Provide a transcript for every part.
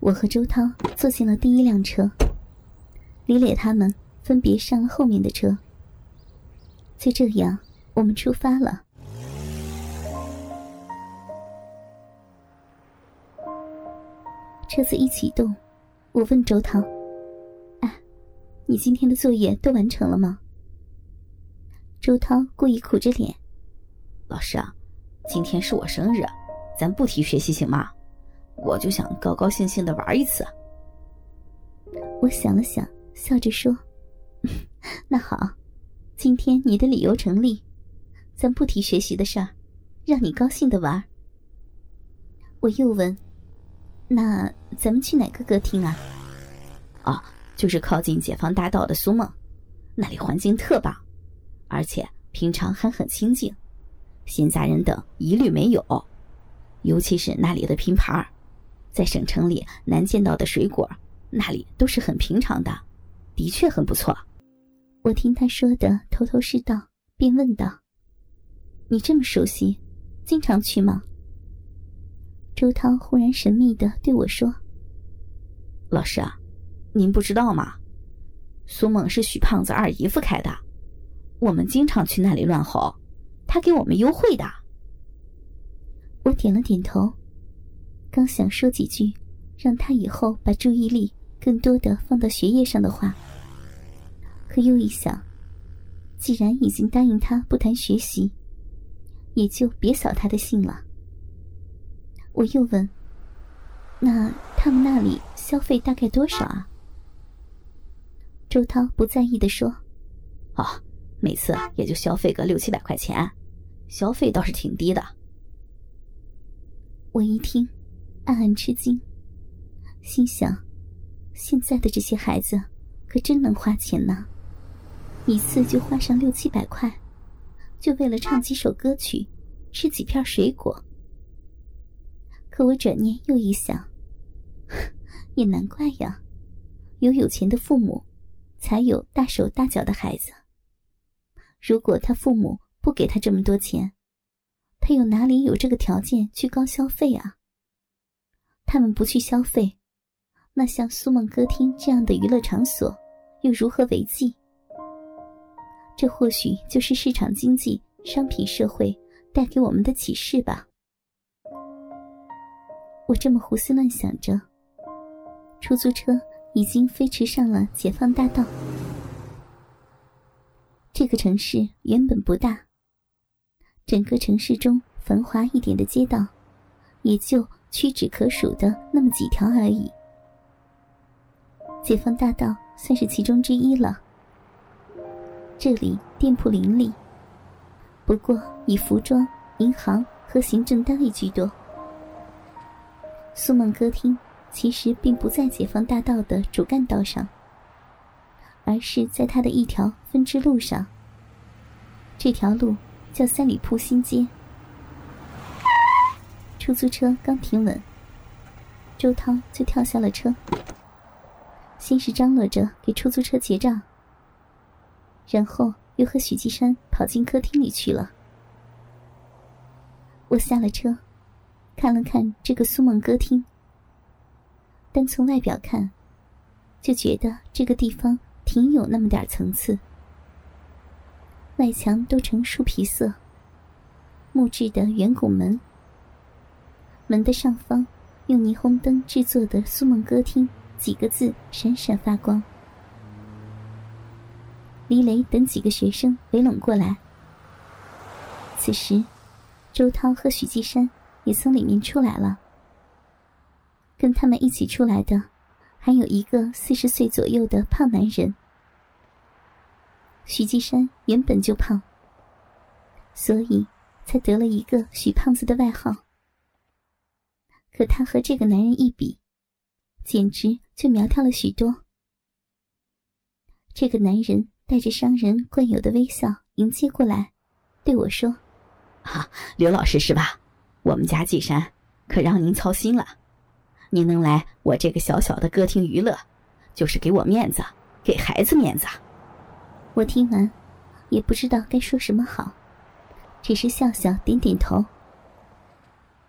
我和周涛坐进了第一辆车，李磊他们分别上了后面的车。就这样，我们出发了。车子一启动，我问周涛：“哎，你今天的作业都完成了吗？”周涛故意苦着脸：“老师啊，今天是我生日，咱不提学习行吗？我就想高高兴兴的玩一次。”我想了想，笑着说：“ 那好，今天你的理由成立，咱不提学习的事儿，让你高兴的玩。”我又问。那咱们去哪个歌厅啊？啊，就是靠近解放大道的苏梦，那里环境特棒，而且平常还很清静，闲杂人等一律没有。尤其是那里的拼盘在省城里难见到的水果，那里都是很平常的，的确很不错。我听他说的头头是道，便问道：“你这么熟悉，经常去吗？”周涛忽然神秘的对我说：“老师啊，您不知道吗？苏梦是许胖子二姨夫开的，我们经常去那里乱吼，他给我们优惠的。”我点了点头，刚想说几句让他以后把注意力更多的放到学业上的话，可又一想，既然已经答应他不谈学习，也就别扫他的兴了。我又问：“那他们那里消费大概多少啊？”周涛不在意的说：“哦，每次也就消费个六七百块钱，消费倒是挺低的。”我一听，暗暗吃惊，心想：现在的这些孩子可真能花钱呢，一次就花上六七百块，就为了唱几首歌曲，吃几片水果。可我转念又一想，也难怪呀，有有钱的父母，才有大手大脚的孩子。如果他父母不给他这么多钱，他又哪里有这个条件去高消费啊？他们不去消费，那像苏梦歌厅这样的娱乐场所，又如何为继？这或许就是市场经济、商品社会带给我们的启示吧。我这么胡思乱想着，出租车已经飞驰上了解放大道。这个城市原本不大，整个城市中繁华一点的街道，也就屈指可数的那么几条而已。解放大道算是其中之一了。这里店铺林立，不过以服装、银行和行政单位居多。苏梦歌厅其实并不在解放大道的主干道上，而是在它的一条分支路上。这条路叫三里铺新街。出租车刚停稳，周涛就跳下了车，先是张罗着给出租车结账，然后又和许继山跑进客厅里去了。我下了车。看了看这个苏梦歌厅，单从外表看，就觉得这个地方挺有那么点层次。外墙都呈树皮色，木质的圆拱门，门的上方用霓虹灯制作的“苏梦歌厅”几个字闪闪发光。李雷等几个学生围拢过来，此时，周涛和许继山。也从里面出来了。跟他们一起出来的，还有一个四十岁左右的胖男人。许继山原本就胖，所以才得了一个“许胖子”的外号。可他和这个男人一比，简直就苗条了许多。这个男人带着商人惯有的微笑迎接过来，对我说：“啊，刘老师是吧？”我们家季山，可让您操心了。您能来我这个小小的歌厅娱乐，就是给我面子，给孩子面子。我听完，也不知道该说什么好，只是笑笑点点头。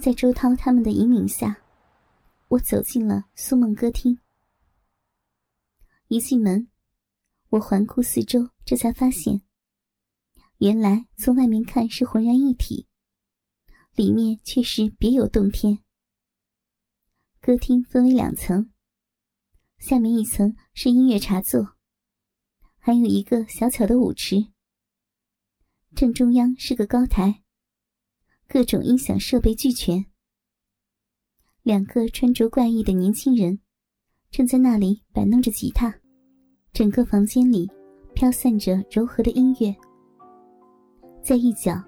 在周涛他们的引领下，我走进了苏梦歌厅。一进门，我环顾四周，这才发现，原来从外面看是浑然一体，里面却是别有洞天。歌厅分为两层，下面一层是音乐茶座，还有一个小巧的舞池。正中央是个高台，各种音响设备俱全。两个穿着怪异的年轻人正在那里摆弄着吉他，整个房间里飘散着柔和的音乐。在一角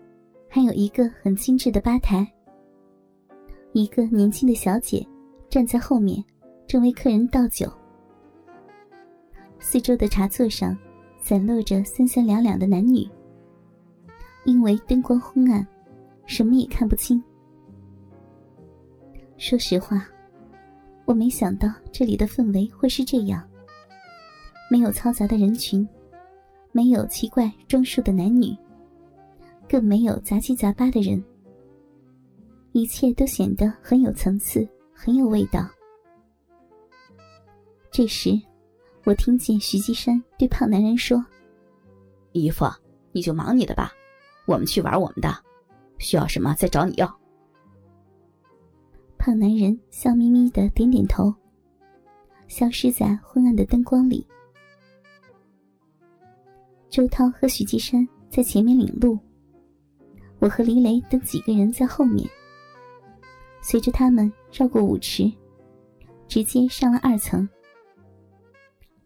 还有一个很精致的吧台，一个年轻的小姐。站在后面，正为客人倒酒。四周的茶座上，散落着三三两两的男女。因为灯光昏暗，什么也看不清。说实话，我没想到这里的氛围会是这样：没有嘈杂的人群，没有奇怪装束的男女，更没有杂七杂八的人，一切都显得很有层次。很有味道。这时，我听见徐继山对胖男人说：“姨夫，你就忙你的吧，我们去玩我们的，需要什么再找你要。”胖男人笑眯眯的点点头，消失在昏暗的灯光里。周涛和许继山在前面领路，我和黎雷等几个人在后面。随着他们绕过舞池，直接上了二层。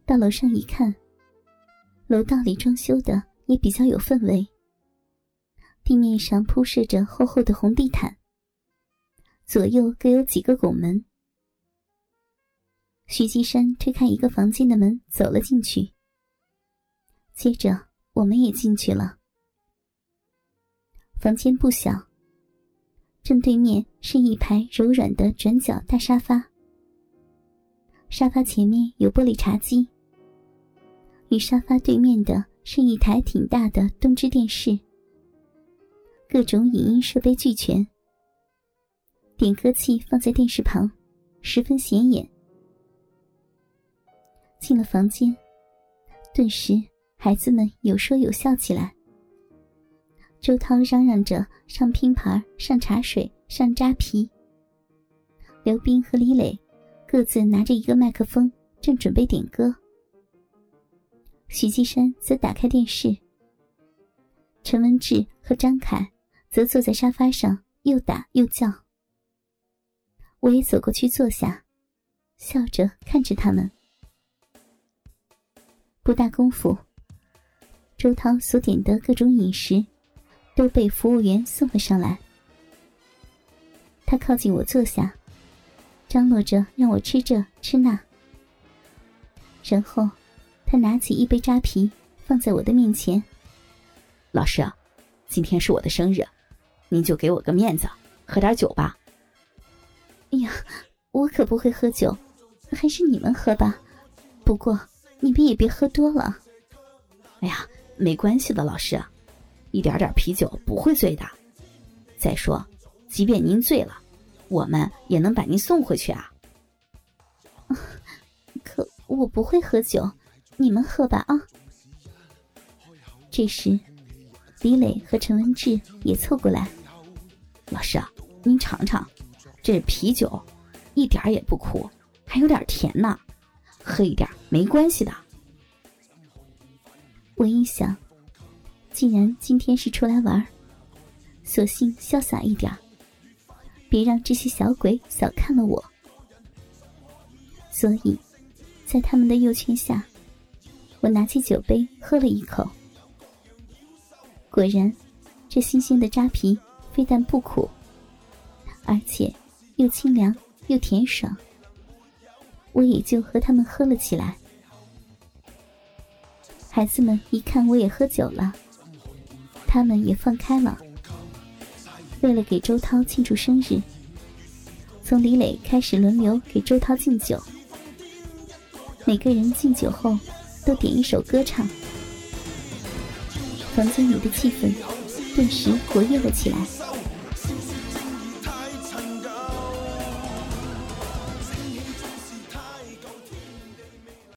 到楼上一看，楼道里装修的也比较有氛围。地面上铺设着厚厚的红地毯，左右各有几个拱门。徐继山推开一个房间的门，走了进去。接着我们也进去了。房间不小。正对面是一排柔软的转角大沙发，沙发前面有玻璃茶几，与沙发对面的是一台挺大的东芝电视，各种影音设备俱全，点歌器放在电视旁，十分显眼。进了房间，顿时孩子们有说有笑起来。周涛嚷嚷着上拼盘、上茶水、上扎啤。刘斌和李磊各自拿着一个麦克风，正准备点歌。许继山则打开电视。陈文志和张凯则坐在沙发上，又打又叫。我也走过去坐下，笑着看着他们。不大功夫，周涛所点的各种饮食。都被服务员送了上来。他靠近我坐下，张罗着让我吃这吃那。然后，他拿起一杯扎啤放在我的面前。老师，今天是我的生日，您就给我个面子，喝点酒吧。哎呀，我可不会喝酒，还是你们喝吧。不过你们也别喝多了。哎呀，没关系的，老师。一点点啤酒不会醉的。再说，即便您醉了，我们也能把您送回去啊。可我不会喝酒，你们喝吧啊。这时，李磊和陈文志也凑过来。老师啊，您尝尝，这啤酒一点也不苦，还有点甜呢，喝一点没关系的。我一想。既然今天是出来玩，索性潇洒一点，别让这些小鬼小看了我。所以，在他们的诱劝下，我拿起酒杯喝了一口。果然，这新鲜的扎啤非但不苦，而且又清凉又甜爽。我也就和他们喝了起来。孩子们一看我也喝酒了。他们也放开了。为了给周涛庆祝生日，从李磊开始轮流给周涛敬酒。每个人敬酒后，都点一首歌唱。房间里的气氛顿时活跃了起来。